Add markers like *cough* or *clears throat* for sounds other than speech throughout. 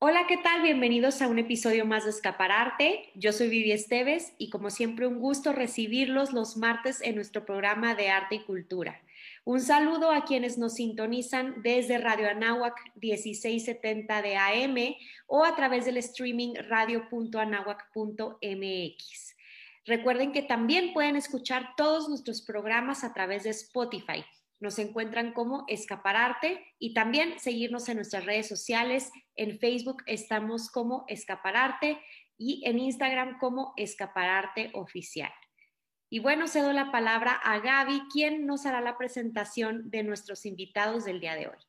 Hola, ¿qué tal? Bienvenidos a un episodio más de Escapararte. Yo soy Vivi Esteves y como siempre un gusto recibirlos los martes en nuestro programa de arte y cultura. Un saludo a quienes nos sintonizan desde Radio Anáhuac 1670 de AM o a través del streaming radio.anáhuac.mx. Recuerden que también pueden escuchar todos nuestros programas a través de Spotify. Nos encuentran como Escapararte y también seguirnos en nuestras redes sociales. En Facebook estamos como Escapararte y en Instagram como Escapararte Oficial. Y bueno, cedo la palabra a Gaby, quien nos hará la presentación de nuestros invitados del día de hoy.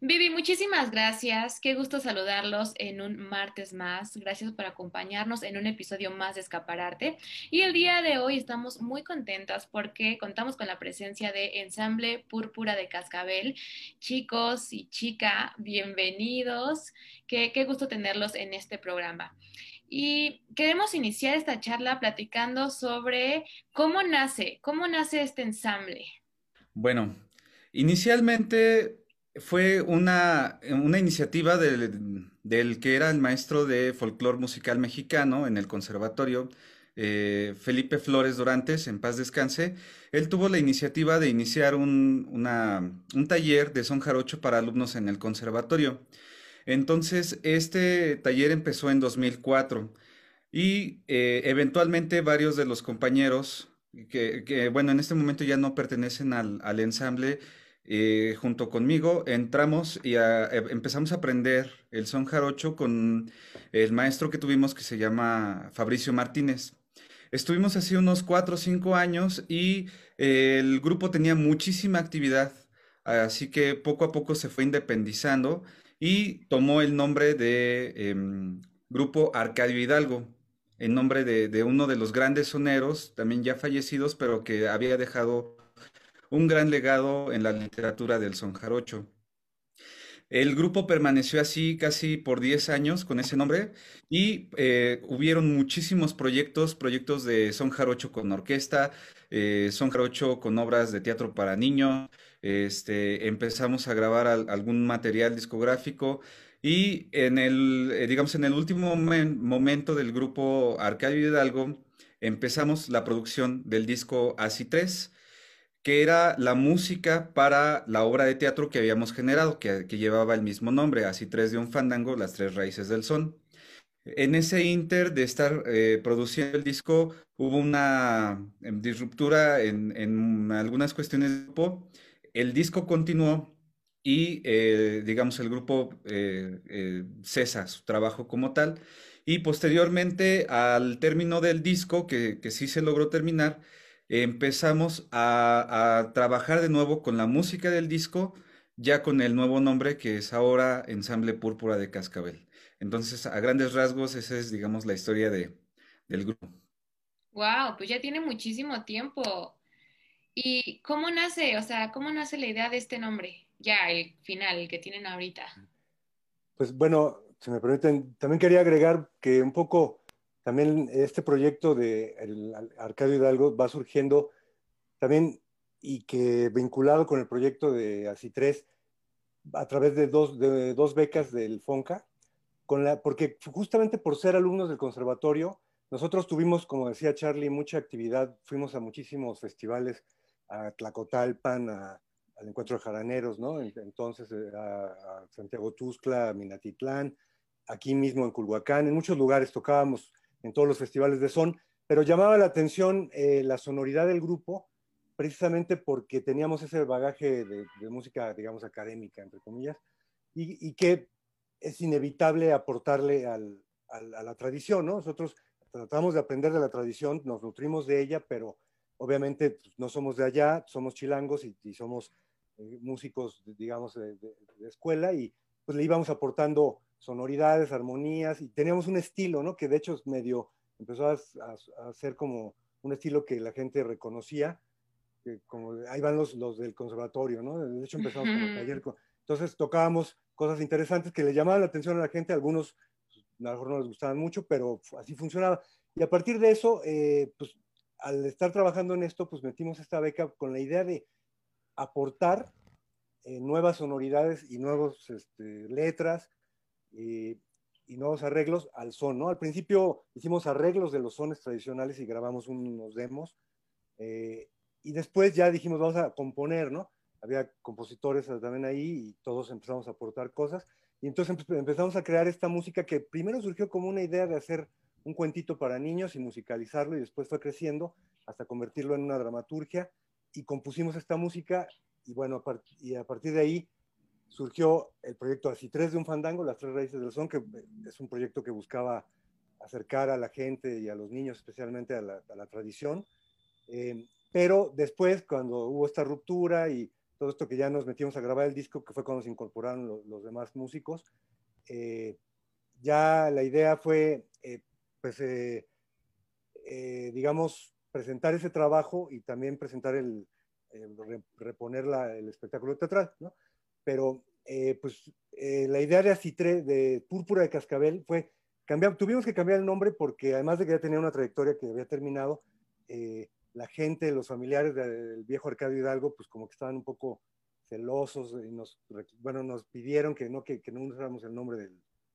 Vivi, muchísimas gracias. Qué gusto saludarlos en un martes más. Gracias por acompañarnos en un episodio más de Escapararte. Y el día de hoy estamos muy contentas porque contamos con la presencia de Ensamble Púrpura de Cascabel. Chicos y chica, bienvenidos. Qué, qué gusto tenerlos en este programa. Y queremos iniciar esta charla platicando sobre cómo nace, cómo nace este ensamble. Bueno, inicialmente fue una, iniciativa del, que era el maestro de folclore musical mexicano en el conservatorio, eh, Felipe Flores Dorantes, en paz descanse. Él tuvo la iniciativa de iniciar un, un taller de son jarocho para alumnos en el conservatorio. Entonces, este taller empezó en 2004 y eh, eventualmente varios de los compañeros que, bueno, en este momento ya no pertenecen al, al ensamble, eh, junto conmigo entramos y eh, empezamos a aprender el son jarocho con el maestro que tuvimos que se llama Fabricio Martínez. Estuvimos así unos cuatro o cinco años y eh, el grupo tenía muchísima actividad, así que poco a poco se fue independizando y tomó el nombre de em, Grupo Arcadio Hidalgo, en nombre de, de uno de los grandes soneros, también ya fallecidos, pero que había dejado un gran legado en la literatura del son jarocho. El grupo permaneció así casi por 10 años con ese nombre y eh, hubieron muchísimos proyectos, proyectos de son jarocho con orquesta, eh, son jarocho con obras de teatro para niños, este, empezamos a grabar algún material discográfico y en el, eh, digamos, en el último momento del grupo Arcadio Hidalgo empezamos la producción del disco Así 3 que era la música para la obra de teatro que habíamos generado, que, llevaba el mismo nombre, así tres de un fandango, las tres raíces del son. En ese inter de estar eh, produciendo el disco hubo una em, disruptura en, algunas cuestiones del grupo. El disco continuó y, eh, digamos, el grupo eh, cesa su trabajo como tal. Y posteriormente, al término del disco, que, que sí se logró terminar, empezamos a, trabajar de nuevo con la música del disco, ya con el nuevo nombre que es ahora Ensamble Púrpura de Cascabel. Entonces, a grandes rasgos, esa es, digamos, la historia de, del grupo. Wow, pues ya tiene muchísimo tiempo. ¿Y cómo nace, o sea, cómo nace la idea de este nombre? Ya, el final, el que tienen ahorita. Pues bueno, si me permiten, también quería agregar que un poco también este proyecto de el Arcadio Hidalgo va surgiendo también y que vinculado con el proyecto de ASI 3 a través de dos, de dos becas del FONCA, con la, porque justamente por ser alumnos del conservatorio, nosotros tuvimos, como decía Charlie, mucha actividad, fuimos a muchísimos festivales, a Tlacotalpan, al Encuentro de Jaraneros, ¿no? Entonces eh, a, a Santiago Tuzcla, a Minatitlán, aquí mismo en Culhuacán, en muchos lugares tocábamos en todos los festivales de son, pero llamaba la atención eh, la sonoridad del grupo, precisamente porque teníamos ese bagaje de, música, digamos, académica, entre comillas, y, que es inevitable aportarle a la tradición, ¿no? Nosotros tratamos de aprender de la tradición, nos nutrimos de ella, pero obviamente pues, no somos de allá, somos chilangos y, somos eh, músicos, digamos, de, de, escuela, y pues le íbamos aportando sonoridades, armonías, y teníamos un estilo, ¿no? Que de hecho es medio, empezó a, ser como un estilo que la gente reconocía, como ahí van los, los del conservatorio, ¿no? De hecho empezamos como taller, entonces tocábamos cosas interesantes que le llamaban la atención a la gente, algunos pues, a lo mejor no les gustaban mucho, pero así funcionaba. Y a partir de eso, eh, pues al estar trabajando en esto, pues metimos esta beca con la idea de aportar eh, nuevas sonoridades y nuevas este, letras, eh, y nuevos arreglos al son, ¿no? Al principio hicimos arreglos de los sones tradicionales y grabamos unos demos, eh, y después ya dijimos, vamos a componer, ¿no? Había compositores también ahí y todos empezamos a aportar cosas, y entonces empezamos a crear esta música que primero surgió como una idea de hacer un cuentito para niños y musicalizarlo, y después fue creciendo hasta convertirlo en una dramaturgia, y compusimos esta música, y bueno, y a partir de ahí surgió el proyecto Así Tres de un Fandango, Las Tres Raíces del Son, que es un proyecto que buscaba acercar a la gente y a los niños especialmente a la, tradición. Eh, pero después, cuando hubo esta ruptura y todo esto que ya nos metimos a grabar el disco, que fue cuando se incorporaron los, demás músicos, eh, ya la idea fue, eh, pues, digamos, presentar ese trabajo y también presentar el, reponer el espectáculo teatral, ¿no? Pero eh, pues eh, la idea de Acitre, de Púrpura de Cascabel, fue cambiar, tuvimos que cambiar el nombre porque además de que ya tenía una trayectoria que había terminado, eh, la gente, los familiares del viejo Arcadio Hidalgo, pues como que estaban un poco celosos y nos, bueno, nos pidieron que no, que, no usáramos el nombre de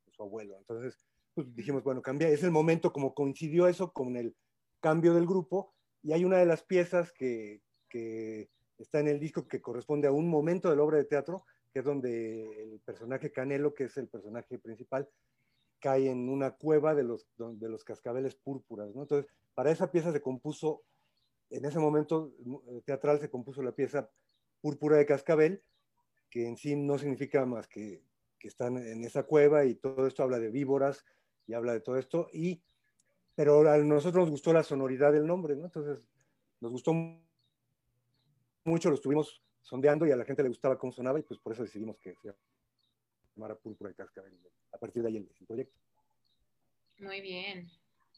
su abuelo. Entonces, pues dijimos, bueno, cambia, es el momento, como coincidió eso con el cambio del grupo, y hay una de las piezas que, que está en el disco que corresponde a un momento de la obra de teatro, que es donde el personaje Canelo, que es el personaje principal, cae en una cueva de los, de los cascabeles púrpuras. ¿no? Entonces, para esa pieza se compuso, en ese momento eh, teatral se compuso la pieza Púrpura de Cascabel, que en sí no significa más que, que están en esa cueva y todo esto habla de víboras y habla de todo esto. Y, pero a nosotros nos gustó la sonoridad del nombre, ¿no? Entonces, nos gustó mucho, lo estuvimos sondeando y a la gente le gustaba cómo sonaba y pues por eso decidimos que se llamara Púrpura de Cascabel. A partir de ahí el, proyecto. Muy bien.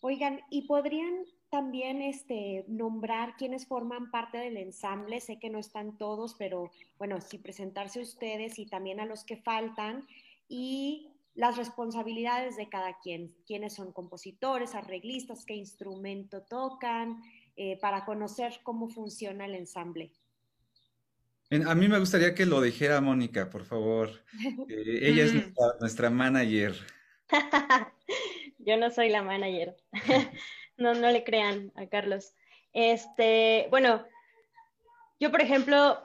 Oigan, ¿y podrían también este, nombrar quiénes forman parte del ensamble? Sé que no están todos, pero bueno, sí presentarse ustedes y también a los que faltan y las responsabilidades de cada quien, quiénes son compositores, arreglistas, qué instrumento tocan, eh, para conocer cómo funciona el ensamble. A mí me gustaría que lo dijera Mónica, por favor. *laughs* Eh, ella es nuestra, manager. *laughs* Yo no soy la manager. *laughs* no, no le crean a Carlos. Este, bueno, yo por ejemplo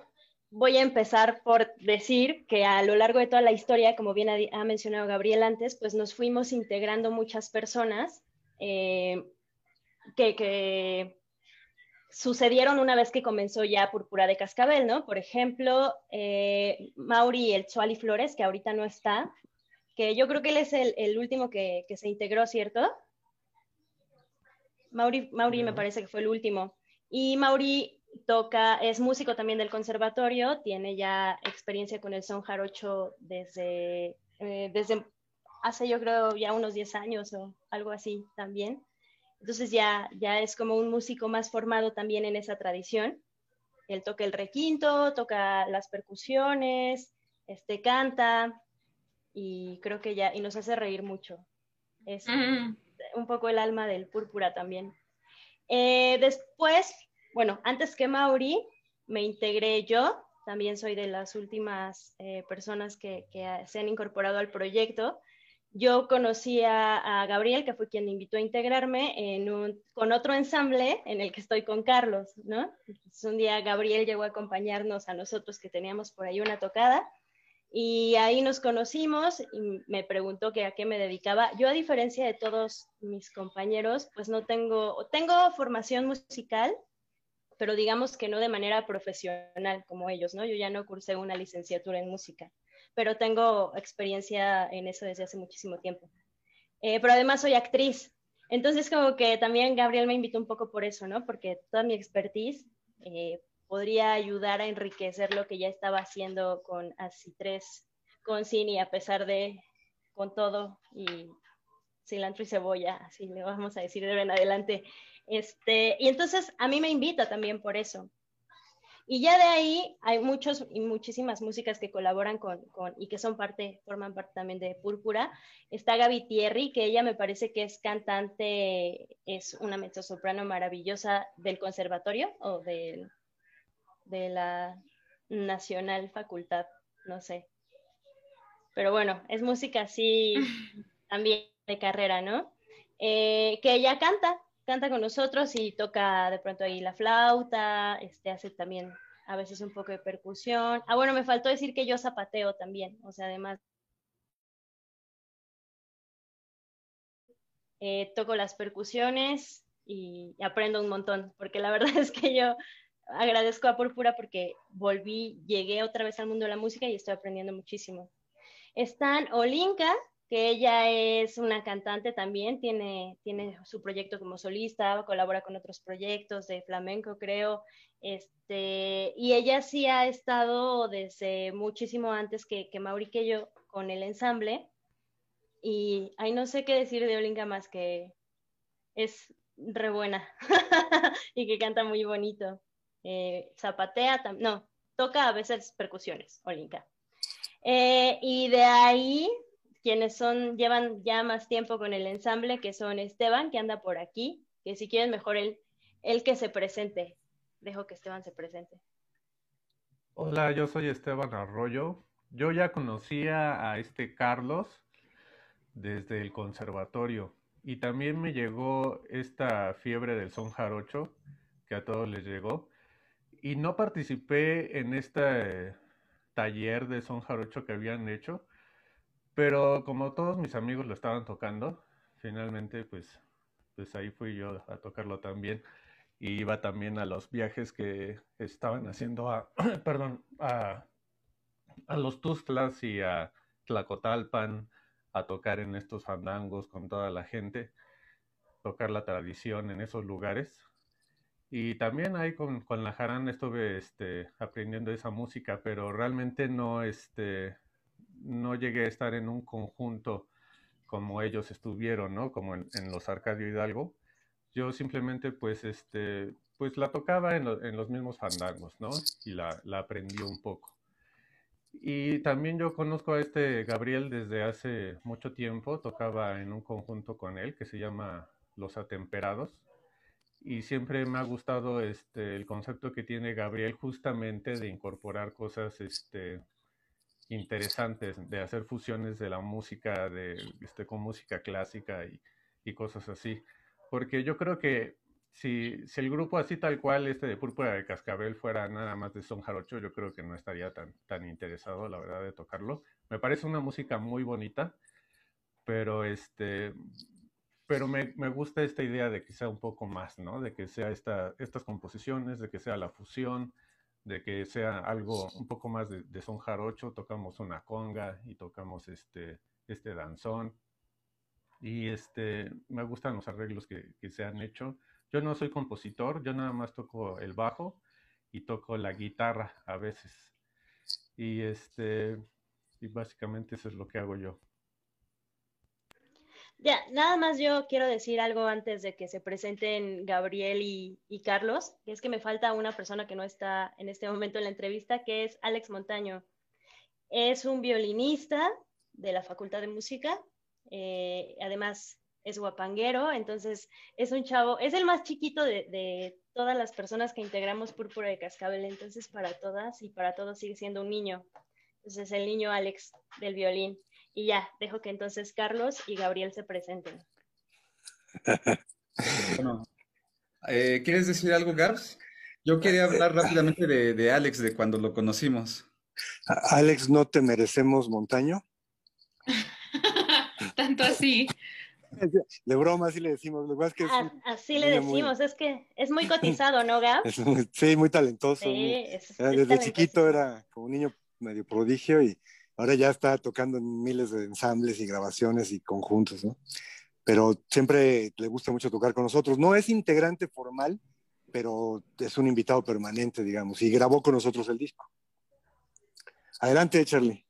voy a empezar por decir que a lo largo de toda la historia, como bien ha, mencionado Gabriel antes, pues nos fuimos integrando muchas personas eh, que, que sucedieron una vez que comenzó ya Púrpura de Cascabel, ¿no? Por ejemplo, eh, Mauri el Chuali Flores, que ahorita no está, que yo creo que él es el, último que, se integró, ¿cierto? Mauri, Mauri me parece que fue el último. Y Mauri toca, es músico también del conservatorio, tiene ya experiencia con el son jarocho desde, eh, desde hace yo creo ya unos 10 años o algo así también. Entonces ya, ya es como un músico más formado también en esa tradición. Él toca el requinto, toca las percusiones, este, canta y creo que ya, y nos hace reír mucho. Es un poco el alma del púrpura también. Eh, después, bueno, antes que Mauri, me integré yo, también soy de las últimas eh, personas que, que, se han incorporado al proyecto yo conocí a, Gabriel, que fue quien me invitó a integrarme en un, con otro ensamble en el que estoy con Carlos, ¿no? un día Gabriel llegó a acompañarnos a nosotros que teníamos por ahí una tocada y ahí nos conocimos y me preguntó que a qué me dedicaba. Yo a diferencia de todos mis compañeros, pues no tengo, tengo formación musical, pero digamos que no de manera profesional como ellos, ¿no? Yo ya no cursé una licenciatura en música pero tengo experiencia en eso desde hace muchísimo tiempo. Eh, pero además soy actriz, entonces como que también Gabriel me invitó un poco por eso, ¿no? Porque toda mi expertise eh, podría ayudar a enriquecer lo que ya estaba haciendo con Así Tres, con Cine, a pesar de, con todo y cilantro y cebolla, así le vamos a decir de en adelante. Este, y entonces a mí me invita también por eso, y ya de ahí hay muchos y muchísimas músicas que colaboran con, con, y que son parte, forman parte también de Púrpura. Está Gaby Thierry, que ella me parece que es cantante, es una mezzosoprano maravillosa del conservatorio o de, de la Nacional Facultad, no sé. Pero bueno, es música así *laughs* también de carrera, ¿no? Eh, que ella canta, canta con nosotros y toca de pronto ahí la flauta, este, hace también a veces un poco de percusión. Ah, bueno, me faltó decir que yo zapateo también, o sea, además eh, toco las percusiones y aprendo un montón, porque la *laughs* verdad es que yo agradezco a Púrpura porque volví, llegué otra vez al mundo de la música y estoy aprendiendo muchísimo. Están Olinka, que ella es una cantante también, tiene, tiene su proyecto como solista, colabora con otros proyectos de flamenco, creo, este, y ella sí ha estado desde muchísimo antes que, que Mauri que yo con el ensamble, y ahí no sé qué decir de Olinka más que es re buena *laughs* y que canta muy bonito. Eh, zapatea, no, toca a veces percusiones, Olinka. Eh, y de ahí quienes son, llevan ya más tiempo con el ensamble, que son Esteban, que anda por aquí, que si quieren mejor él, el que se presente. Dejo que Esteban se presente. Hola, yo soy Esteban Arroyo. Yo ya conocía a este Carlos desde el conservatorio y también me llegó esta fiebre del son jarocho que a todos les llegó y no participé en este taller de son jarocho que habían hecho, pero como todos mis amigos lo estaban tocando, finalmente pues, pues ahí fui yo a tocarlo también. Y iba también a los viajes que estaban haciendo a, *clears throat* perdón, a, a los Tuzlas y a Tlacotalpan a tocar en estos fandangos con toda la gente, tocar la tradición en esos lugares. Y también ahí con, con la jarana estuve este, aprendiendo esa música, pero realmente no, este, no llegué a estar en un conjunto como ellos estuvieron, ¿no? Como en, los Arcadio Hidalgo. Yo simplemente, pues, este, pues la tocaba en, en los mismos fandangos, ¿no? Y la, la, aprendí un poco. Y también yo conozco a este Gabriel desde hace mucho tiempo, tocaba en un conjunto con él que se llama Los Atemperados. Y siempre me ha gustado este, el concepto que tiene Gabriel justamente de incorporar cosas este, interesantes de hacer fusiones de la música de, este, con música clásica y, y, cosas así. Porque yo creo que si, si, el grupo así tal cual, este de Púrpura de Cascabel, fuera nada más de son jarocho, yo creo que no estaría tan, tan interesado, la verdad, de tocarlo. Me parece una música muy bonita, pero este... Pero me, me gusta esta idea de que sea un poco más, ¿no? De que sea esta, estas composiciones, de que sea la fusión, de que sea algo un poco más de, son jarocho, tocamos una conga y tocamos este, este danzón. Y este, me gustan los arreglos que, que se han hecho. Yo no soy compositor, yo nada más toco el bajo y toco la guitarra a veces. Y este, y básicamente eso es lo que hago yo. Ya, nada más yo quiero decir algo antes de que se presenten Gabriel y, Carlos, que es que me falta una persona que no está en este momento en la entrevista, que es Alex Montaño. Es un violinista de la Facultad de Música, eh, además es guapanguero, entonces es un chavo, es el más chiquito de, de todas las personas que integramos Púrpura de Cascabel, entonces para todas y para todos sigue siendo un niño. Entonces el niño Alex del violín. Y ya, dejo que entonces Carlos y Gabriel se presenten. bueno, eh, ¿quieres decir algo, Gabs? Yo quería hablar rápidamente de, Alex, de cuando lo conocimos. Alex, ¿no te merecemos montaño? *laughs* Tanto así. De broma, así le decimos. Lo que así le decimos, es que es muy cotizado, ¿no, Gab? *laughs* sí, muy talentoso. desde chiquito era como un niño medio prodigio y ahora ya está tocando en miles de ensambles y grabaciones y conjuntos, ¿no? Pero siempre le gusta mucho tocar con nosotros. No es integrante formal, pero es un invitado permanente, digamos, y grabó con nosotros el disco. Adelante, Charlie.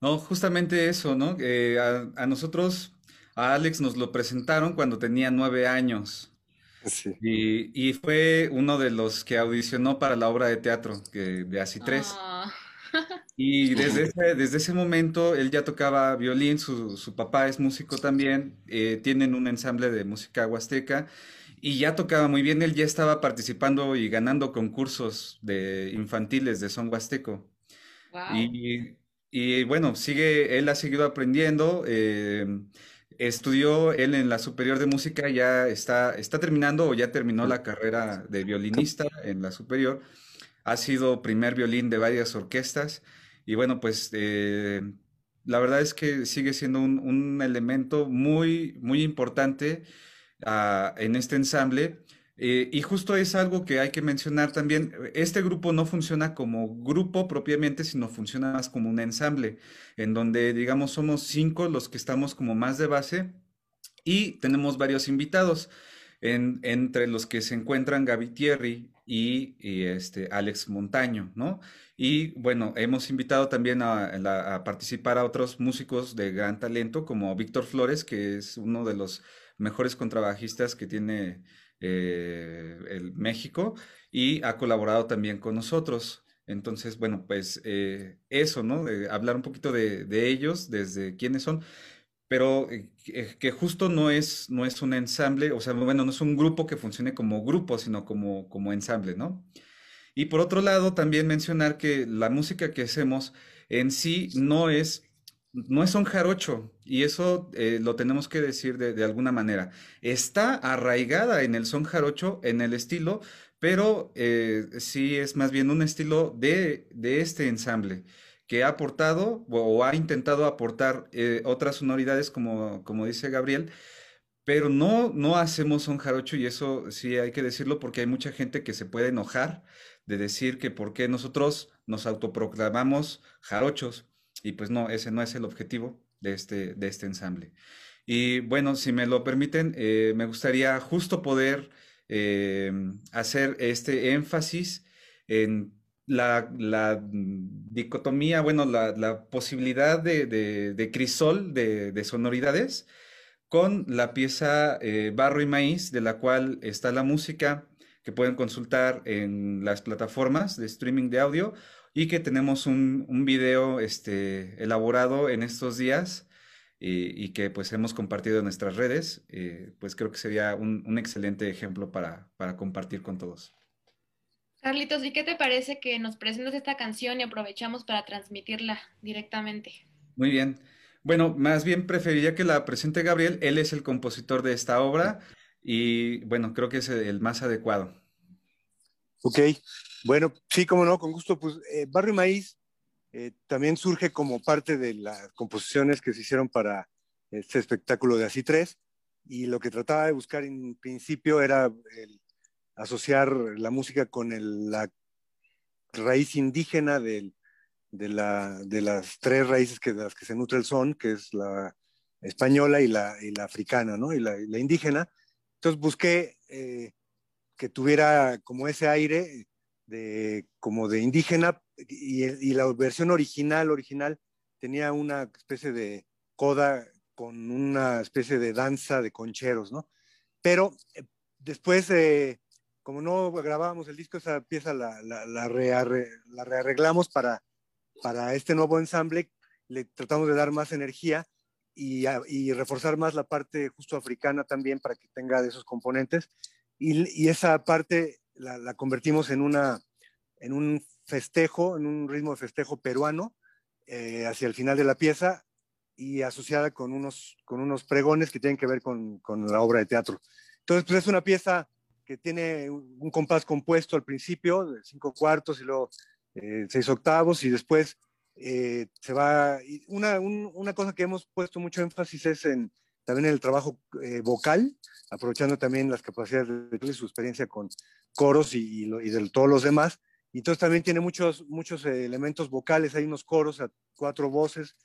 No, justamente eso, ¿no? Eh, a, nosotros, a Alex nos lo presentaron cuando tenía nueve años. Sí. Y, fue uno de los que audicionó para la obra de teatro que, de Así Tres. Ah. Y desde ese, desde ese momento él ya tocaba violín, su, su papá es músico también, eh, tienen un ensamble de música huasteca y ya tocaba muy bien, él ya estaba participando y ganando concursos de infantiles de son huasteco. Y, y bueno, sigue, él ha seguido aprendiendo. Eh, estudió él en la superior de música, ya está, está terminando o ya terminó la carrera de violinista en la superior. Ha sido primer violín de varias orquestas y bueno, pues eh, la verdad es que sigue siendo un, elemento muy, muy importante ah, en este ensamble. Eh, y justo es algo que hay que mencionar también. Este grupo no funciona como grupo propiamente, sino funciona más como un ensamble, en donde, digamos, somos cinco los que estamos como más de base y tenemos varios invitados, entre los que se encuentran Gaby Thierry y, este, Alex Montaño, ¿no? Y bueno, hemos invitado también a, participar a otros músicos de gran talento, como Víctor Flores, que es uno de los mejores contrabajistas que tiene eh, el México y ha colaborado también con nosotros. Entonces, bueno, pues eh, eso, ¿no? hablar un poquito de, ellos, desde quiénes son, pero eh, que, justo no es, no es un ensamble, o sea, bueno, no es un grupo que funcione como grupo, sino como, como ensamble, ¿no? Y por otro lado, también mencionar que la música que hacemos en sí no es no es un jarocho, y eso eh, lo tenemos que decir de, alguna manera. Está arraigada en el son jarocho, en el estilo, pero eh, sí es más bien un estilo de, este ensamble que ha aportado o, ha intentado aportar eh, otras sonoridades, como, como dice Gabriel, pero no, no hacemos son jarocho y eso sí hay que decirlo porque hay mucha gente que se puede enojar de decir que por qué nosotros nos autoproclamamos jarochos. Y pues no, ese no es el objetivo de este, de este ensamble. Y bueno, si me lo permiten, eh, me gustaría justo poder eh, hacer este énfasis en la, dicotomía, bueno, la, posibilidad de, crisol de, sonoridades con la pieza eh, Barro y Maíz, de la cual está la música que pueden consultar en las plataformas de streaming de audio y que tenemos un, un video este, elaborado en estos días y, que pues hemos compartido en nuestras redes, eh, pues creo que sería un, excelente ejemplo para, compartir con todos. Carlitos, ¿y qué te parece que nos presentes esta canción y aprovechamos para transmitirla directamente? Muy bien. Bueno, más bien preferiría que la presente Gabriel. Él es el compositor de esta obra y bueno, creo que es el más adecuado. Ok, bueno, sí, como no, con gusto. Pues eh, Barrio Maíz eh, también surge como parte de las composiciones que se hicieron para este espectáculo de Así Tres. Y lo que trataba de buscar en principio era asociar la música con la raíz indígena de, las tres raíces que, de las que se nutre el son, que es la española y la, africana, ¿no? Y la, indígena. Entonces busqué eh, que tuviera como ese aire de, como de indígena y, la versión original, original, tenía una especie de coda con una especie de danza de concheros, ¿no? Pero eh, después, eh, como no grabábamos el disco, esa pieza la, la, rearreglamos para, para este nuevo ensamble, le tratamos de dar más energía y, y, reforzar más la parte justo africana también para que tenga de esos componentes. Y, y esa parte la, convertimos en, una, en un festejo, en un ritmo de festejo peruano eh, hacia el final de la pieza y asociada con unos, con unos pregones que tienen que ver con, con la obra de teatro. Entonces, pues es una pieza que tiene un compás compuesto al principio, de cinco cuartos y luego eh, seis octavos, y después eh, se va. Una, una, cosa que hemos puesto mucho énfasis es en también el trabajo vocal, aprovechando también las capacidades de, su experiencia con coros y, de todos los demás. Y entonces también tiene muchos, muchos elementos vocales, hay unos coros a cuatro voces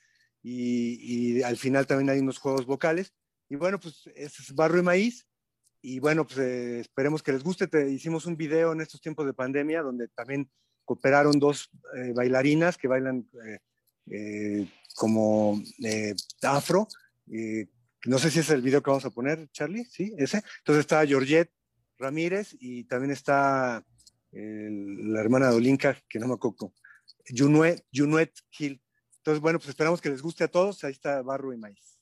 y, al final también hay unos juegos vocales. Y bueno, pues es Barro y Maíz. Y bueno, pues eh, esperemos que les guste. Te, hicimos un video en estos tiempos de pandemia donde también cooperaron dos eh, bailarinas que bailan eh, como afro, no sé si es el video que vamos a poner, Charlie, ¿sí? Ese. Entonces está Georgette Ramírez y también está la hermana de Olinka, que no me acuerdo, Junuet, Junuet Gil. Entonces, bueno, pues esperamos que les guste a todos. Ahí está Barro y Maíz.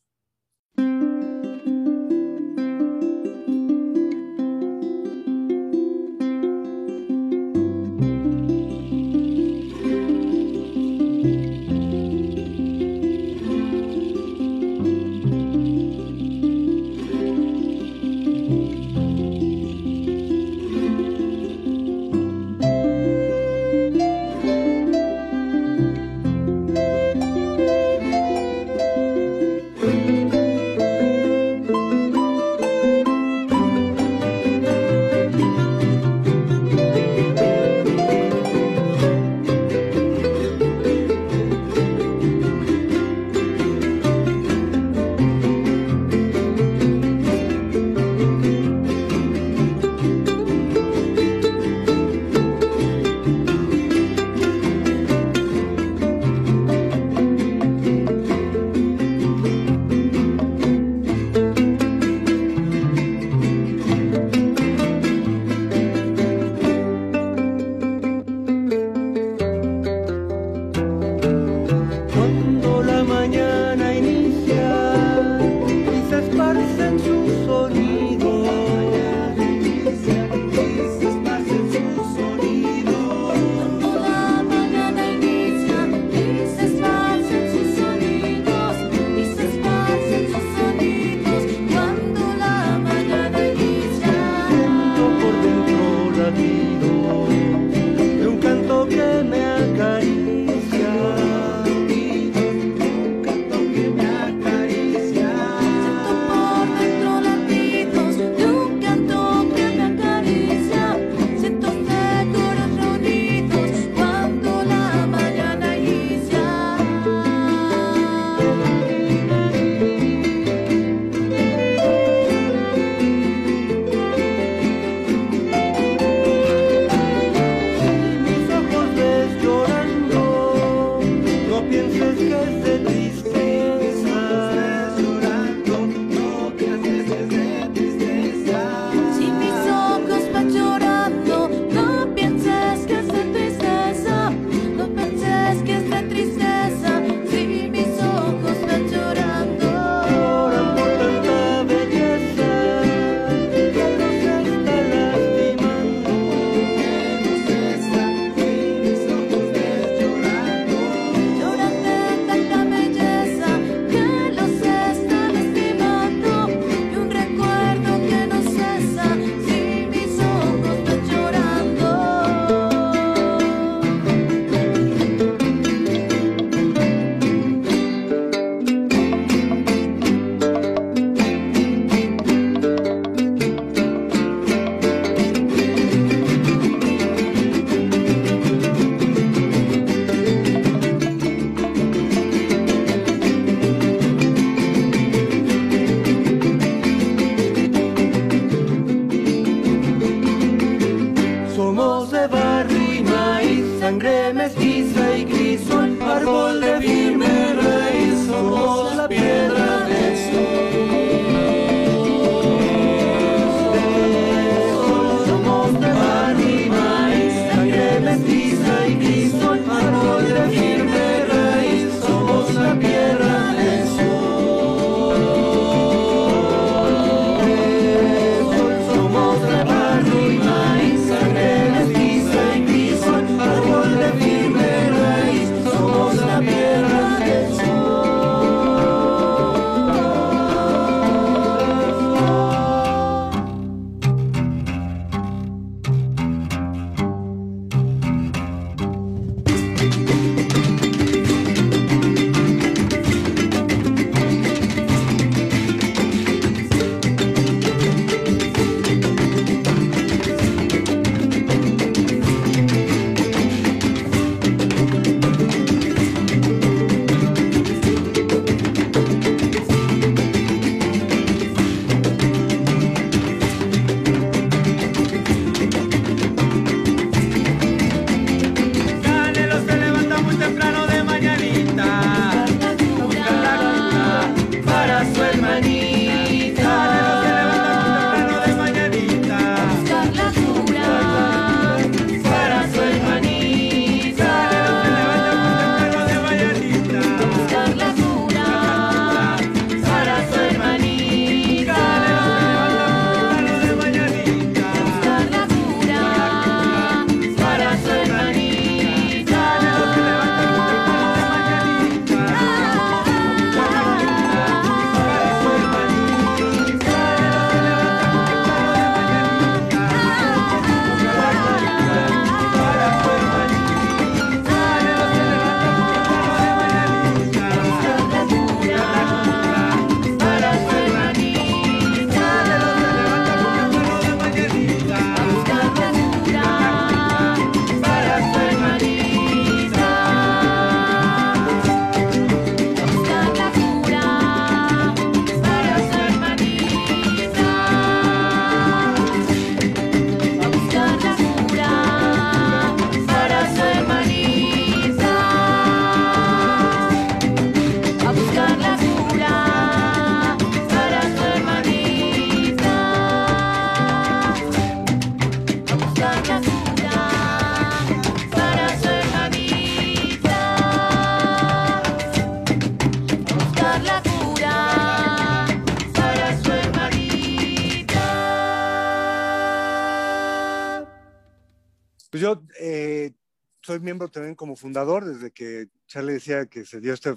Soy miembro también como fundador, desde que Charlie decía que se dio este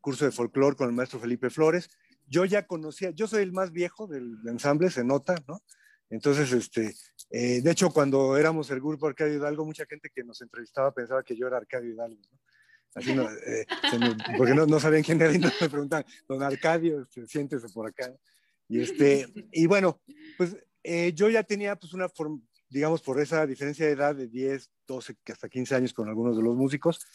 curso de folclore con el maestro Felipe Flores. Yo ya conocía, yo soy el más viejo del ensamble, se nota, ¿no? Entonces, este, eh, de hecho, cuando éramos el grupo Arcadio Hidalgo, mucha gente que nos entrevistaba pensaba que yo era Arcadio Hidalgo, ¿no? Así no, eh, porque no, no, sabían quién era y no me preguntaban, don Arcadio, este, siéntese por acá. Y, este, y bueno, pues eh, yo ya tenía pues una forma, digamos, por esa diferencia de edad de 10, 12, hasta 15 años con algunos de los músicos,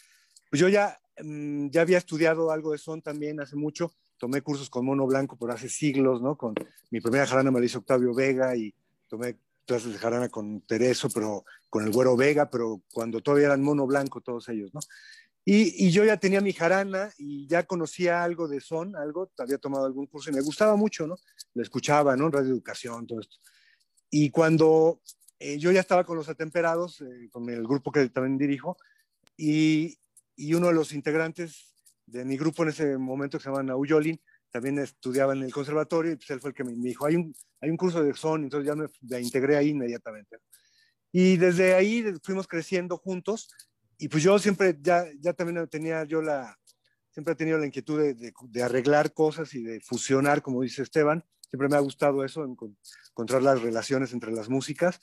pues yo ya, mm, ya había estudiado algo de son también hace mucho, tomé cursos con Mono Blanco por hace siglos, ¿no? Con mi primera jarana me la hizo Octavio Vega y tomé clases de jarana con Tereso, pero con el Güero Vega, pero cuando todavía eran Mono Blanco todos ellos, ¿no? Y, y, yo ya tenía mi jarana y ya conocía algo de son, algo, había tomado algún curso y me gustaba mucho, ¿no? Lo escuchaba, ¿no? Radio Educación, todo esto. Y cuando eh, yo ya estaba con los atemperados, eh, con el grupo que también dirijo, y, y, uno de los integrantes de mi grupo en ese momento, que se llama Nauyolin, también estudiaba en el conservatorio y pues él fue el que me dijo, hay un, hay un curso de son, entonces ya me, integré ahí inmediatamente. Y desde ahí fuimos creciendo juntos y pues yo siempre, ya, ya también tenía yo la, siempre he tenido la inquietud de, de, arreglar cosas y de fusionar, como dice Esteban. Siempre me ha gustado eso, encontrar las relaciones entre las músicas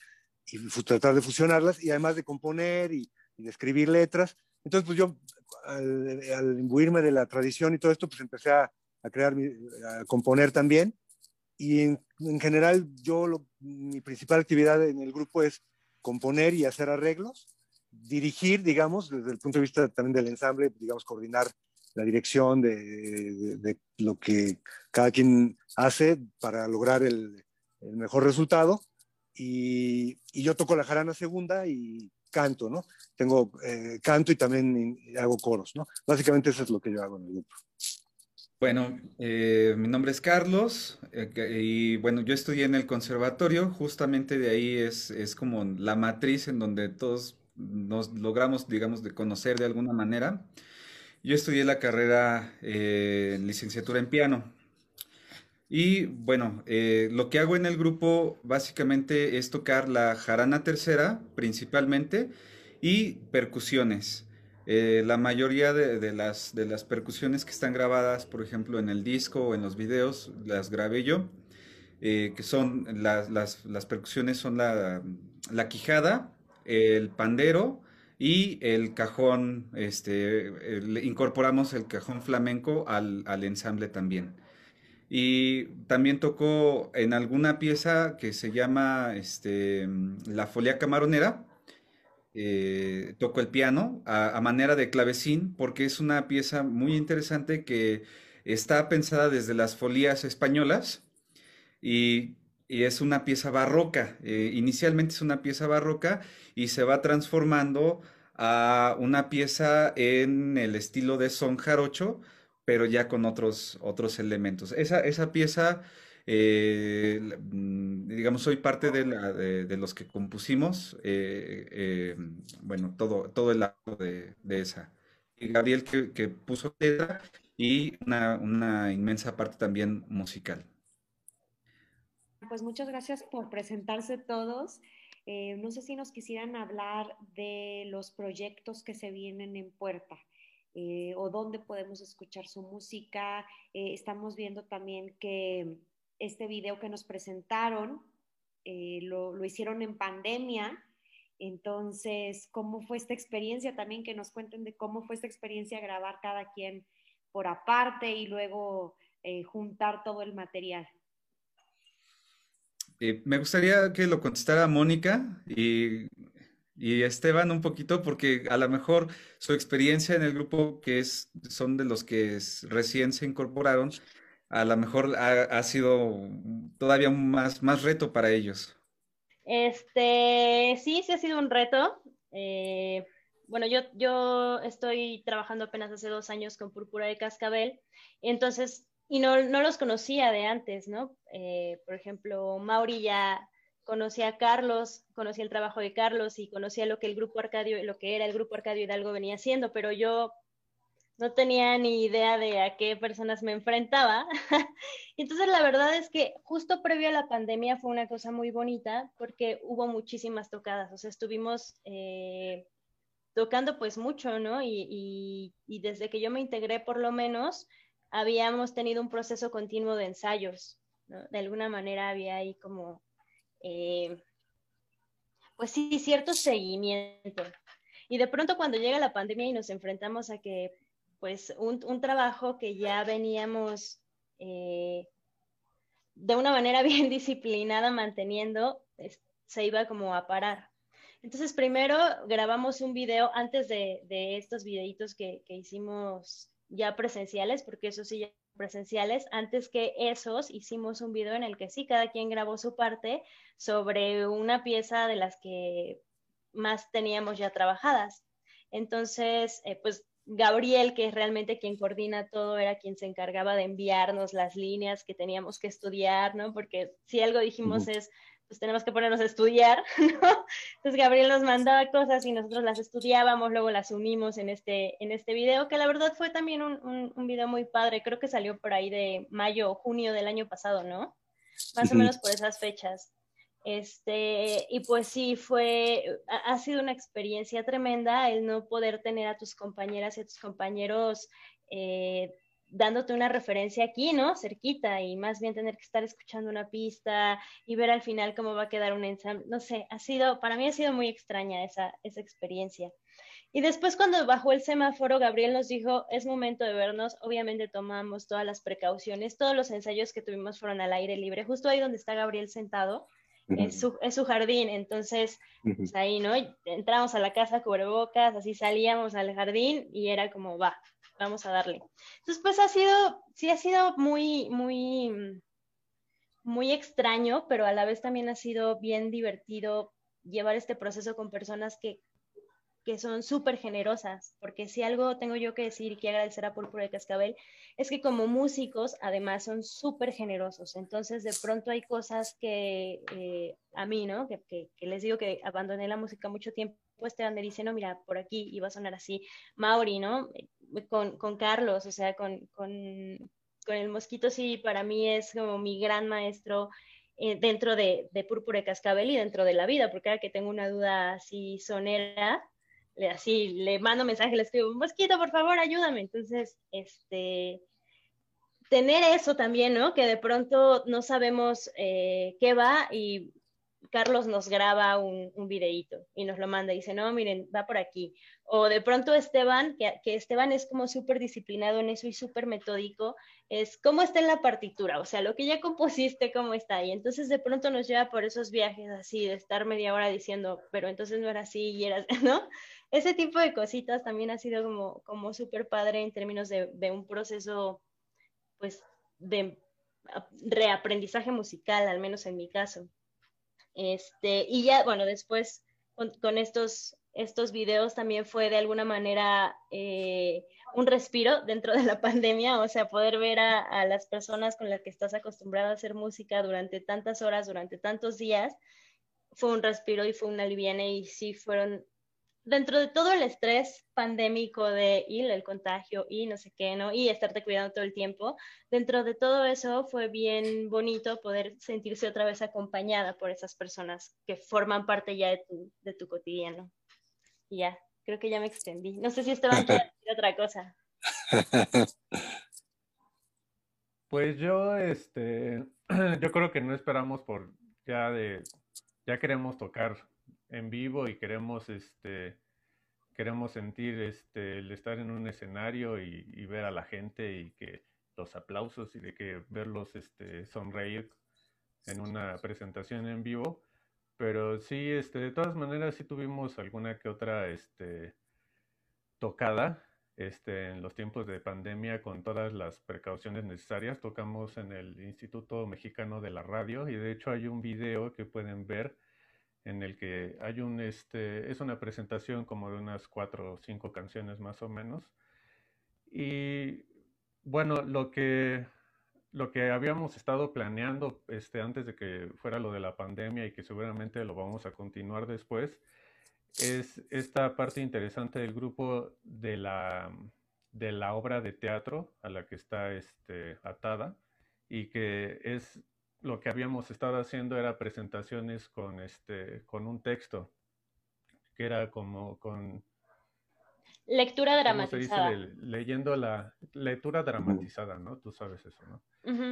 y tratar de fusionarlas y además de componer y, escribir letras. Entonces, pues yo, al, al, imbuirme de la tradición y todo esto, pues empecé a, a crear, a componer también. Y en, general, yo, mi principal actividad en el grupo es componer y hacer arreglos, dirigir, digamos, desde el punto de vista también del ensamble, digamos, coordinar la dirección de, lo que cada quien hace para lograr el mejor resultado. Y, y, yo toco la jarana segunda y canto, ¿no? Tengo eh, canto y también hago coros, ¿no? Básicamente eso es lo que yo hago en el grupo. Bueno, eh, mi nombre es Carlos eh, y bueno, yo estudié en el conservatorio, justamente de ahí es, es como la matriz en donde todos nos logramos, digamos, de conocer de alguna manera. Yo estudié la carrera eh, en licenciatura en piano. Y bueno, lo que hago en el grupo básicamente es tocar la jarana tercera principalmente y percusiones. Eh, la mayoría de, las, de las percusiones que están grabadas, por ejemplo, en el disco o en los videos, las grabé yo, eh, que son las, las, percusiones son la, la, quijada, el pandero y el cajón, este, incorporamos el cajón flamenco al, al ensamble también. Y también tocó en alguna pieza que se llama este, La Folia Camaronera, eh, toco el piano a, manera de clavecín porque es una pieza muy interesante que está pensada desde las folías españolas y, es una pieza barroca. Eh, inicialmente es una pieza barroca y se va transformando a una pieza en el estilo de son jarocho, pero ya con otros, otros elementos. Esa, esa pieza eh, mm, digamos, soy parte de, la, de, los que compusimos, eh, eh, bueno, todo, todo el lado de, de esa. Y Gabriel que, que puso letra y una, una inmensa parte también musical. Pues muchas gracias por presentarse todos. No sé si nos quisieran hablar de los proyectos que se vienen en puerta. Eh, o dónde podemos escuchar su música. Eh, estamos viendo también que este video que nos presentaron, eh, lo, lo, hicieron en pandemia. Entonces, ¿cómo fue esta experiencia? También que nos cuenten de cómo fue esta experiencia grabar cada quien por aparte y luego juntar todo el material. Me gustaría que lo contestara Mónica y, y, Esteban un poquito, porque a lo mejor su experiencia en el grupo, que es, son de los que recién se incorporaron, a lo mejor ha, sido todavía más, más reto para ellos. Este, sí, sí ha sido un reto. Eh, bueno, yo, yo estoy trabajando apenas hace dos años con Púrpura de Cascabel, entonces, y no, no los conocía de antes, ¿no? Eh, por ejemplo, Mauri ya conocía a Carlos, conocía el trabajo de Carlos y conocía lo que el Grupo Arcadio, lo que era el Grupo Arcadio Hidalgo venía haciendo, pero yo no tenía ni idea de a qué personas me enfrentaba. *laughs* Entonces, la verdad es que justo previo a la pandemia fue una cosa muy bonita porque hubo muchísimas tocadas, o sea, estuvimos eh, tocando pues mucho, ¿no? Y, desde que yo me integré, por lo menos, habíamos tenido un proceso continuo de ensayos, ¿no? De alguna manera había ahí como, eh, pues sí, cierto seguimiento. Y de pronto cuando llega la pandemia y nos enfrentamos a que pues un, trabajo que ya veníamos eh, de una manera *laughs* bien disciplinada manteniendo, se iba como a parar. Entonces, primero grabamos un video antes de, estos videitos que, hicimos ya presenciales, porque eso sí, presenciales, antes que esos hicimos un video en el que sí, cada quien grabó su parte sobre una pieza de las que más teníamos ya trabajadas. Entonces, eh, pues Gabriel, que es realmente quien coordina todo, era quien se encargaba de enviarnos las líneas que teníamos que estudiar, ¿no? Porque si algo dijimos es, pues tenemos que ponernos a estudiar, *laughs* ¿no? Entonces Gabriel nos mandaba cosas y nosotros las estudiábamos, luego las unimos en este, en este video, que la verdad fue también un, un, video muy padre, creo que salió por ahí de mayo o junio del año pasado, ¿no? Más o menos por esas fechas. Este, y pues sí, fue, ha, sido una experiencia tremenda el no poder tener a tus compañeras y a tus compañeros eh, dándote una referencia aquí, ¿no? Cerquita y más bien tener que estar escuchando una pista y ver al final cómo va a quedar un ensamble. No sé, ha sido, para mí ha sido muy extraña esa, esa experiencia. Y después cuando bajó el semáforo, Gabriel nos dijo, es momento de vernos. Obviamente tomamos todas las precauciones, todos los ensayos que tuvimos fueron al aire libre, justo ahí donde está Gabriel sentado es, su, es su jardín, entonces pues ahí, ¿no? Entramos a la casa cubrebocas, así salíamos al jardín y era como, va, vamos a darle. Entonces, pues ha sido, sí ha sido muy, muy, muy extraño, pero a la vez también ha sido bien divertido llevar este proceso con personas que que son súper generosas, porque si algo tengo yo que decir y que agradecer a Púrpura de Cascabel, es que como músicos además son súper generosos, entonces de pronto hay cosas que eh, a mí, ¿no? Que, les digo que abandoné la música mucho tiempo, Esteban me dice, no, mira, por aquí iba a sonar así, Mauri, ¿no? Con, Carlos, o sea, con, con, con, el Mosquito sí, para mí es como mi gran maestro, eh, dentro de, de Púrpura de Cascabel y dentro de la vida, porque ahora que tengo una duda así sonera, le, así le mando mensaje, le escribo, mosquito, por favor, ayúdame. Entonces, este, tener eso también, ¿no? Que de pronto no sabemos eh, qué va y Carlos nos graba un, un, videíto y nos lo manda y dice, no, miren, va por aquí. O de pronto Esteban, que, Esteban es como súper disciplinado en eso y súper metódico, es cómo está en la partitura, o sea, lo que ya compusiste, cómo está. Y entonces de pronto nos lleva por esos viajes así, de estar media hora diciendo, pero entonces no era así y era, *laughs* ¿no? ese tipo de cositas también ha sido como, como súper padre en términos de, un proceso, pues, de reaprendizaje musical, al menos en mi caso. Este, y ya, bueno, después con estos, estos videos también fue de alguna manera eh, un respiro dentro de la *laughs* pandemia, o sea, poder ver a, a, las personas con las que estás acostumbrado a hacer música durante tantas horas, durante tantos días, fue un respiro y fue una liviana y sí fueron dentro de todo el estrés pandémico de ir el contagio y no sé qué, ¿no? Y estarte cuidando todo el tiempo, dentro de todo eso fue bien bonito poder sentirse otra vez acompañada por esas personas que forman parte ya de tu, de tu cotidiano. Y ya, creo que ya me extendí. No sé si Esteban quiere decir *laughs* otra cosa. Pues yo, este, *clears throat* yo creo que no esperamos por ya de, ya queremos tocar en vivo y queremos este queremos sentir este el estar en un escenario y, ver a la gente y que los aplausos y de que verlos este sonreír en una presentación en vivo pero sí este de todas maneras sí tuvimos alguna que otra este tocada este en los tiempos de pandemia con todas las precauciones necesarias tocamos en el Instituto Mexicano de la Radio y de hecho hay un video que pueden ver en el que hay un, este, es una presentación como de unas cuatro o cinco canciones más o menos. Y bueno, lo que, lo que habíamos estado planeando este, antes de que fuera lo de la pandemia y que seguramente lo vamos a continuar después, es esta parte interesante del grupo de la, de la obra de teatro a la que está este, atada y que es lo que habíamos estado haciendo era presentaciones con, este, con un texto, que era como con... Lectura dramatizada. leyendo la lectura dramatizada, ¿no? Tú sabes eso, ¿no?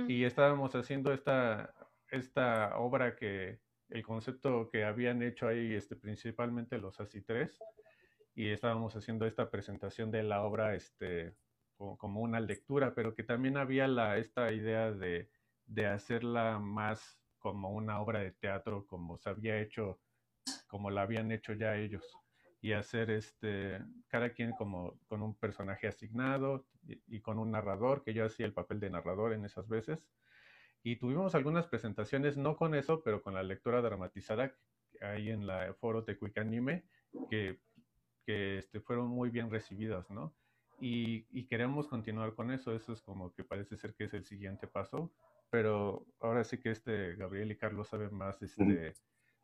Y estábamos haciendo esta, esta obra que, el concepto que habían hecho ahí, este, principalmente los ASI 3, y estábamos haciendo esta presentación de la obra este, como, una lectura, pero que también había la, esta idea de, de hacerla más como una obra de teatro, como se había hecho, como la habían hecho ya ellos, y hacer este, cada quien como con un personaje asignado y, con un narrador, que yo hacía el papel de narrador en esas veces. Y tuvimos algunas presentaciones, no con eso, pero con la lectura dramatizada ahí en la foro de Quick Anime, que que este, fueron muy bien recibidas, ¿no? Y, queremos continuar con eso, eso es como que parece ser que es el siguiente paso, pero ahora sí que este Gabriel y Carlos saben más este,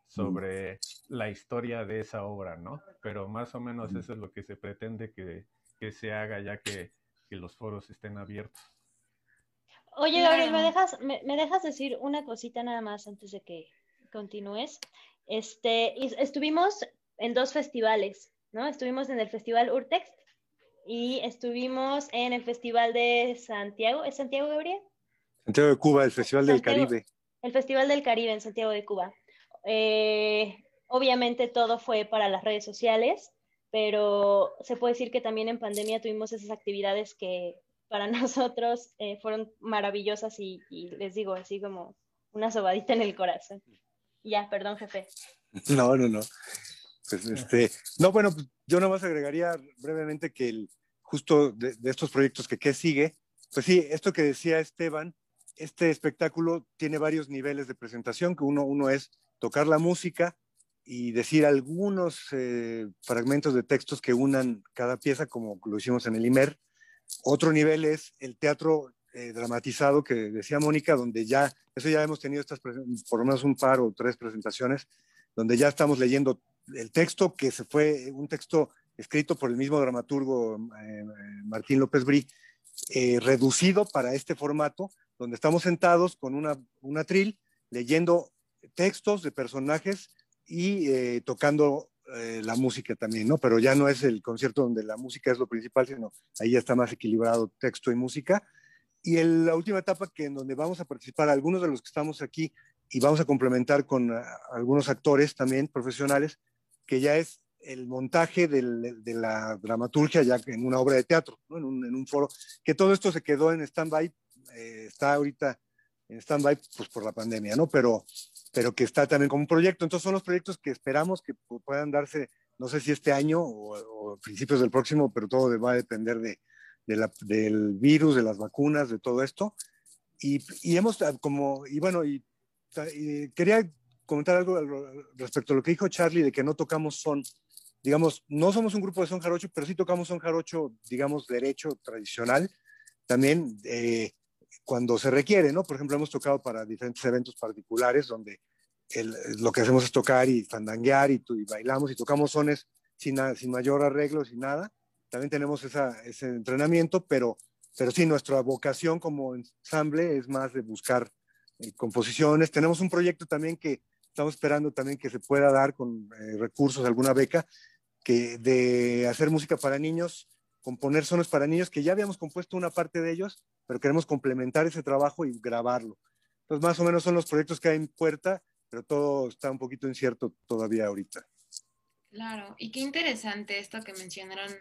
sobre la historia de esa obra, ¿no? Pero más o menos eso es lo que se pretende que, se haga ya que, los foros estén abiertos. Oye, Gabriel, ¿me dejas, me, dejas decir una cosita nada más antes de que continúes? Este, estuvimos en dos festivales. ¿no? Estuvimos en el Festival Urtext y estuvimos en el Festival de Santiago. ¿Es Santiago, Gabriel? Santiago de Cuba, el Festival del Caribe. El Festival del Caribe en Santiago de Cuba. Eh, obviamente todo fue para las redes sociales, pero se puede decir que también en pandemia tuvimos esas actividades que para *laughs* nosotros eh, fueron maravillosas y, les digo así como una sobadita en el corazón. Ya, perdón, jefe. *laughs* No, no, no. Pues, este, no, bueno, pues, yo más agregaría brevemente que justo de, estos proyectos que qué sigue, pues sí, esto que decía Esteban, este espectáculo tiene varios niveles de presentación, que uno, uno es tocar la música y decir algunos eh, fragmentos de textos que unan cada pieza, como lo hicimos en el IMER. Otro nivel es el teatro eh, dramatizado que decía Mónica, donde ya, eso ya hemos tenido estas, por lo menos un par o tres presentaciones, donde ya estamos leyendo el texto que se fue, un texto escrito por el mismo dramaturgo eh, Martín López Brí, eh, reducido para este formato, donde estamos sentados con una, una tril, leyendo textos de personajes y eh, tocando la música también, ¿no? Pero ya no es el concierto donde la música es lo principal, sino ahí ya está más equilibrado texto y música. Y en la última etapa que en donde vamos a participar algunos de los que estamos aquí y vamos a complementar con algunos actores también profesionales, que ya es el montaje de la dramaturgia ya en una obra de teatro, ¿no? en, un, en, un, foro, que todo esto se quedó en stand-by, eh, está ahorita en stand-by pues por la pandemia, ¿no? Pero, pero que está también como un proyecto. Entonces son los proyectos que esperamos que puedan darse, no sé si este año o, o principios del próximo, pero todo va a depender de, de la, del virus, de las vacunas, de todo esto. Y, y hemos como, y bueno, y, y quería comentar algo respecto a lo que dijo Charlie de que no tocamos son, digamos, no somos un grupo de son jarocho, pero sí tocamos son jarocho, digamos, derecho tradicional, también eh, cuando se requiere, ¿no? Por ejemplo, hemos tocado para diferentes eventos particulares donde lo que hacemos es tocar y fandanguear y, y bailamos y tocamos sones sin, sin mayor arreglo, sin nada. También tenemos esa, ese entrenamiento, pero, pero sí, nuestra vocación como ensamble es más de buscar eh, composiciones. Tenemos un proyecto también que estamos esperando también que se pueda dar con eh, recursos, alguna beca, que de hacer música para niños, componer sones para niños, que ya habíamos compuesto una parte de ellos, pero queremos complementar ese trabajo y grabarlo. Entonces, más o menos son los proyectos que hay en puerta, pero todo está un poquito incierto todavía ahorita. Claro, y qué interesante esto que mencionaron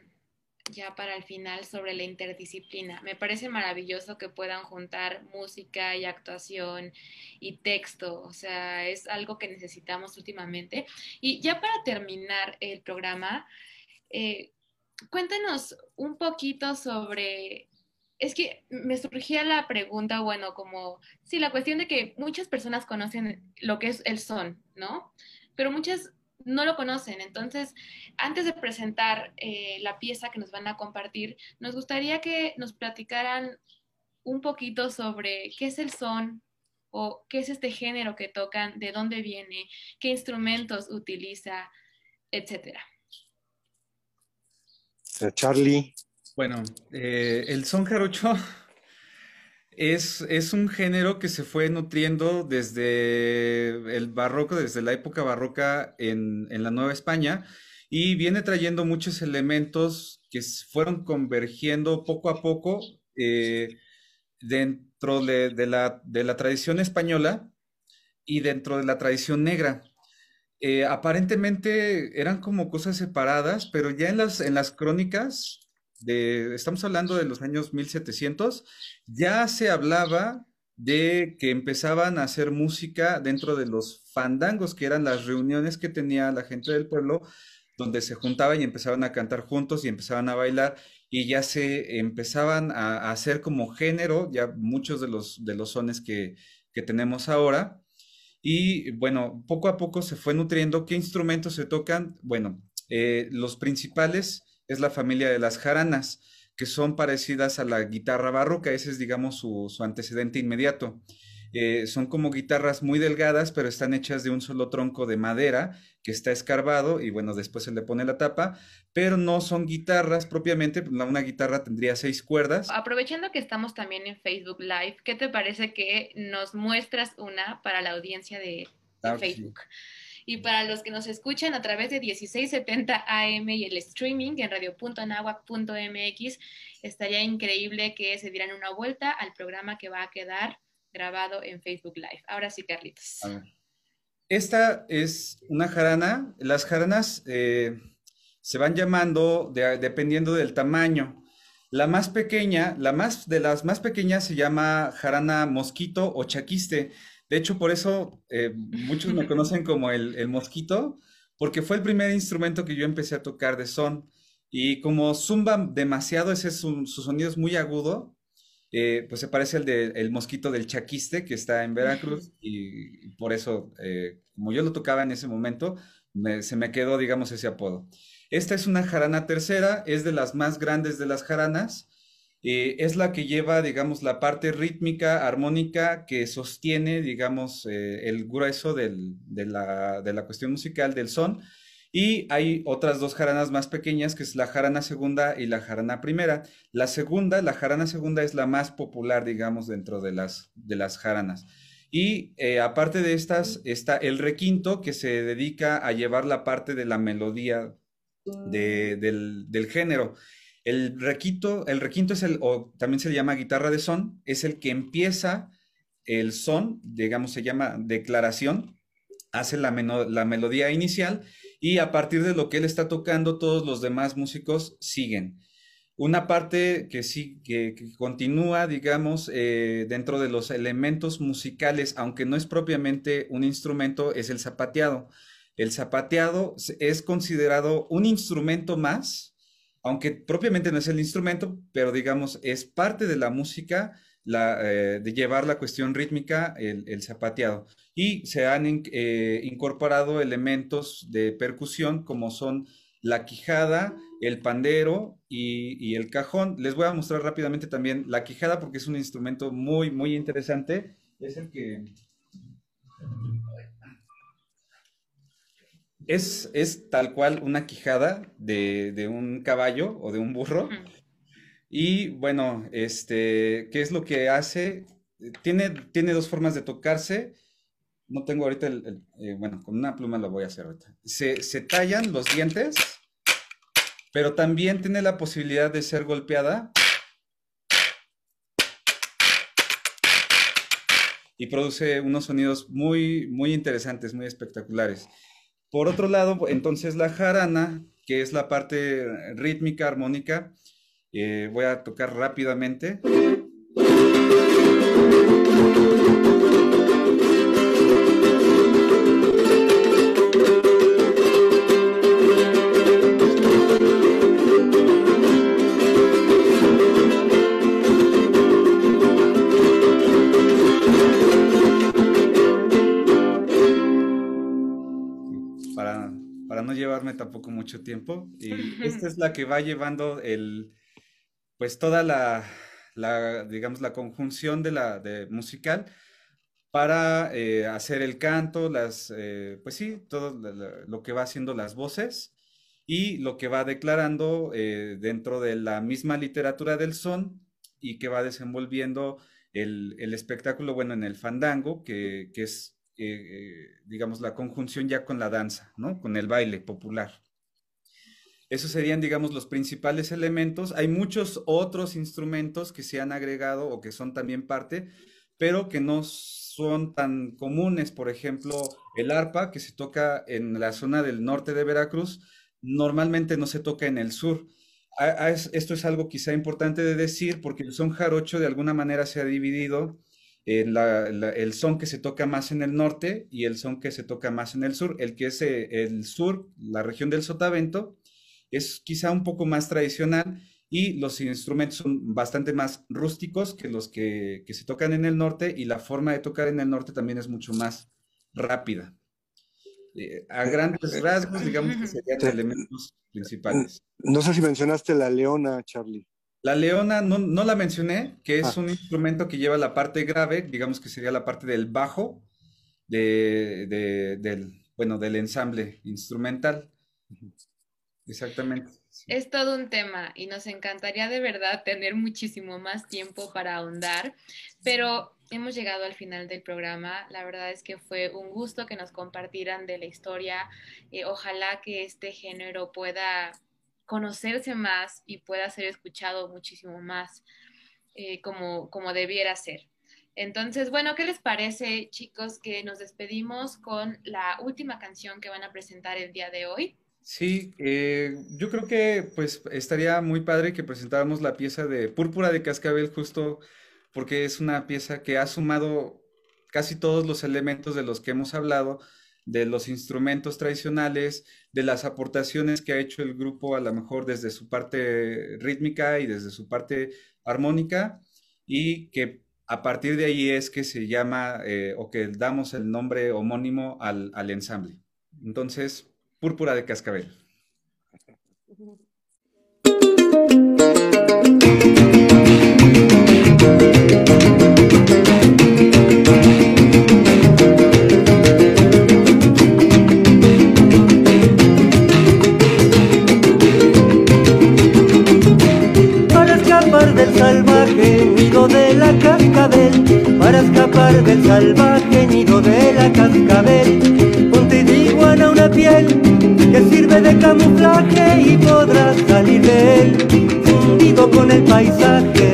ya para el final sobre la interdisciplina. Me parece maravilloso que puedan juntar música y actuación y texto, o sea, es algo que necesitamos últimamente. Y ya para terminar el programa, eh, cuéntanos un poquito sobre... Es que me surgía la pregunta, bueno, como, sí, la cuestión de que muchas personas conocen lo que es el son, ¿no? Pero muchas no lo conocen. Entonces, antes de presentar eh, la pieza que nos van a compartir, nos gustaría que nos platicaran un poquito sobre qué es el son o qué es este género que tocan, de dónde viene, qué instrumentos utiliza, etcétera. Charlie, Bueno, eh, el son jarocho es, es, un género que se fue nutriendo desde el barroco, desde la época barroca en, en la Nueva España, y viene trayendo muchos elementos que fueron convergiendo poco a poco eh, dentro de, de, la, de, la, tradición española y dentro de la tradición negra. Eh, aparentemente eran como cosas separadas, pero ya en las, en las crónicas de, estamos hablando de los años 1700, ya se hablaba de que empezaban a hacer música dentro de los fandangos, que eran las reuniones que tenía la gente del pueblo, donde se juntaban y empezaban a cantar juntos y empezaban a bailar y ya se empezaban a, hacer como género, ya muchos de los, de los sones que, que tenemos ahora. Y bueno, poco a poco se fue nutriendo. ¿Qué instrumentos se tocan? Bueno, eh, los principales es la familia de las jaranas, que son parecidas a la guitarra barroca, ese es, digamos, su, antecedente inmediato. Eh, son como guitarras muy delgadas, pero están hechas de un solo tronco de madera que está escarbado y bueno, después se le pone la tapa, pero no son guitarras propiamente, una guitarra tendría seis cuerdas. Aprovechando que estamos también en Facebook Live, ¿qué te parece que nos muestras una para la audiencia de, Facebook? Y para los que nos escuchan a través de 1670 AM y el streaming en radio.nahuac.mx, estaría increíble que se dieran una vuelta al programa que va a quedar grabado en Facebook Live. Ahora sí, Carlitos. Esta es una jarana. Las jaranas eh, se van llamando dependiendo del tamaño. La más pequeña, la más de las más pequeñas se llama jarana mosquito o chaquiste. De hecho, por eso eh, muchos me *laughs* conocen como el, mosquito, porque fue el primer instrumento que yo empecé a tocar de son. Y como zumba demasiado, ese su, sonido es muy agudo, eh, pues se parece al del mosquito del chaquiste que está en Veracruz y, por eso, eh, como yo lo tocaba en ese momento, se me quedó, digamos, ese apodo. Esta es una jarana tercera, es de las más grandes de las jaranas eh, es la que lleva, digamos, la parte rítmica, armónica, que sostiene, digamos, eh, el grueso de, la, de, la, cuestión musical del son. Y hay otras dos jaranas más pequeñas, que es la jarana segunda y la jarana primera. La segunda, la jarana segunda es la más popular, digamos, dentro de las, de las jaranas. Y eh, aparte de estas, está el requinto, que se dedica a llevar la parte de la melodía del, del género. El requinto, el requinto es el, o también se le llama guitarra de son, es el que empieza el son, digamos, se llama declaración, hace la, la melodía inicial y a partir de lo que él está tocando, todos los demás músicos siguen. Una parte que sí, que, continúa, digamos, eh, dentro de los elementos musicales, aunque no es propiamente un instrumento, es el zapateado. El zapateado es considerado un instrumento más aunque propiamente no es el instrumento, pero digamos, es parte de la música eh, de llevar la cuestión rítmica, el, zapateado. Y se han eh, incorporado elementos de percusión como son la quijada, el pandero y, el cajón. Les voy a mostrar rápidamente también la quijada porque es un instrumento muy, muy interesante. Es el que es, es tal cual una quijada de, un caballo o de un burro. Y bueno, este, ¿qué es lo que hace? Tiene, tiene dos formas de tocarse. No tengo ahorita el, eh, bueno, con una pluma lo voy a hacer ahorita. Se, se tallan los dientes, pero también tiene la posibilidad de ser golpeada y produce unos sonidos muy, muy interesantes, muy espectaculares. Por otro lado, entonces la jarana, que es la parte rítmica, armónica, eh, voy a tocar rápidamente. tampoco mucho tiempo. Y *laughs* esta es la que va llevando el, pues toda la, digamos, la conjunción de la de musical para eh, hacer el canto, las, eh, pues sí, todo lo que va haciendo las voces. y lo que va declarando eh, dentro de la misma literatura del son y que va desenvolviendo el, espectáculo, bueno, en el fandango, que, es, eh, digamos, la conjunción ya con la danza, ¿no? Con el baile popular. Esos serían, digamos, los principales elementos. Hay muchos otros instrumentos que se han agregado o que son también parte, pero que no son tan comunes. Por ejemplo, el arpa, que se toca en la zona del norte de Veracruz, normalmente no se toca en el sur. Esto es algo quizá importante de decir porque el son jarocho de alguna manera se ha dividido en el son que se toca más en el norte y el son que se toca más en el sur. El que es eh, el sur, la región del sotavento, es quizá un poco más tradicional y los instrumentos son bastante más rústicos que los que, que se tocan en el norte y la forma de tocar en el norte también es mucho más rápida. Eh, a grandes rasgos, digamos que serían elementos principales. No sé si mencionaste la leona, Charlie. La leona no, no la mencioné, que es ah. un instrumento que lleva la parte grave, digamos que sería la parte del bajo de, del, bueno, del ensamble instrumental. Exactamente. Es todo un tema y nos encantaría de verdad tener muchísimo más tiempo para ahondar, pero hemos llegado al final del programa. La verdad es que fue un gusto que nos compartieran de la historia. Eh, ojalá que este género pueda conocerse más y pueda ser escuchado muchísimo más eh, como, como debiera ser. Entonces, bueno, ¿qué les parece, chicos, que nos despedimos con la última canción que van a presentar el día de hoy? Sí, eh, yo creo que pues estaría muy padre que presentáramos la pieza de Púrpura de Cascabel justo porque es una pieza que ha sumado casi todos los elementos de los que hemos hablado, de los instrumentos tradicionales, de las aportaciones que ha hecho el grupo a lo mejor desde su parte rítmica y desde su parte armónica, y que a partir de ahí es que se llama eh, o que damos el nombre homónimo al, al ensamble. Entonces, Púrpura de Cascabel. Para escapar del salvaje nido de la cascabel, camuflaje y podrás salir de él fundido con el paisaje.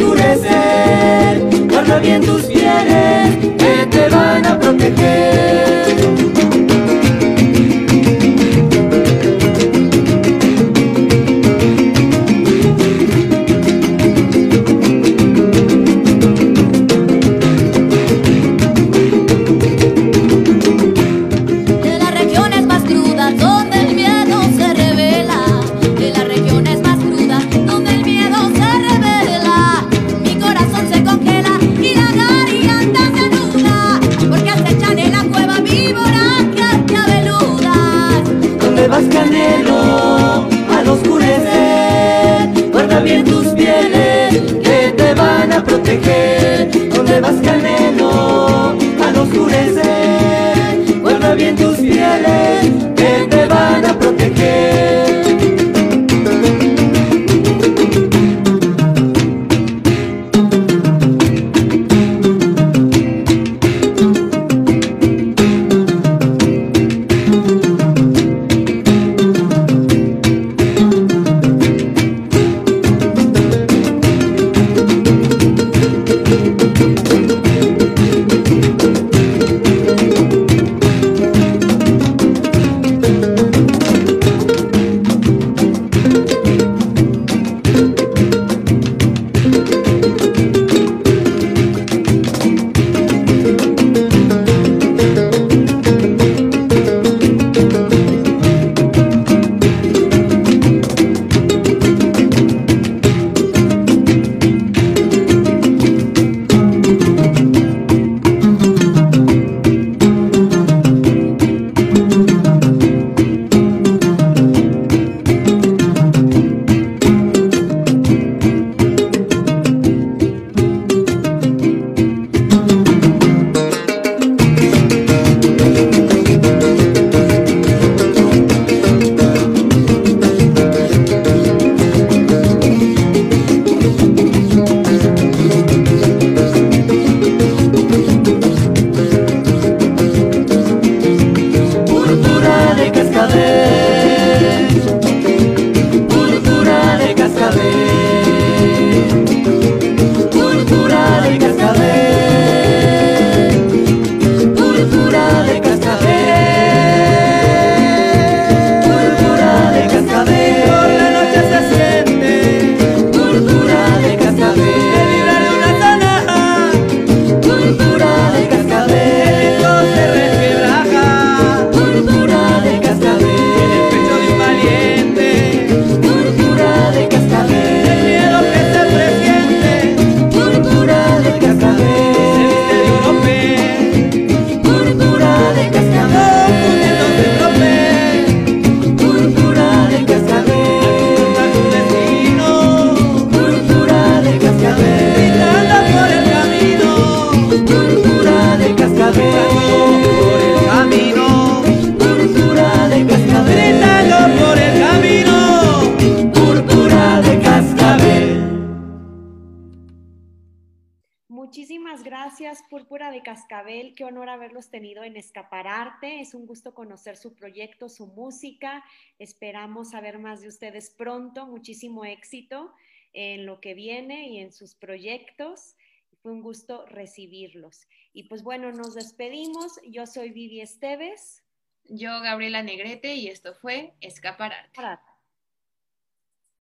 Oscurecer, guarda bien tus ¿Dónde vas gusto conocer su proyecto, su música. Esperamos saber más de ustedes pronto. Muchísimo éxito en lo que viene y en sus proyectos. Fue un gusto recibirlos. Y pues bueno, nos despedimos. Yo soy Vivi Esteves. Yo, Gabriela Negrete, y esto fue Escapararte.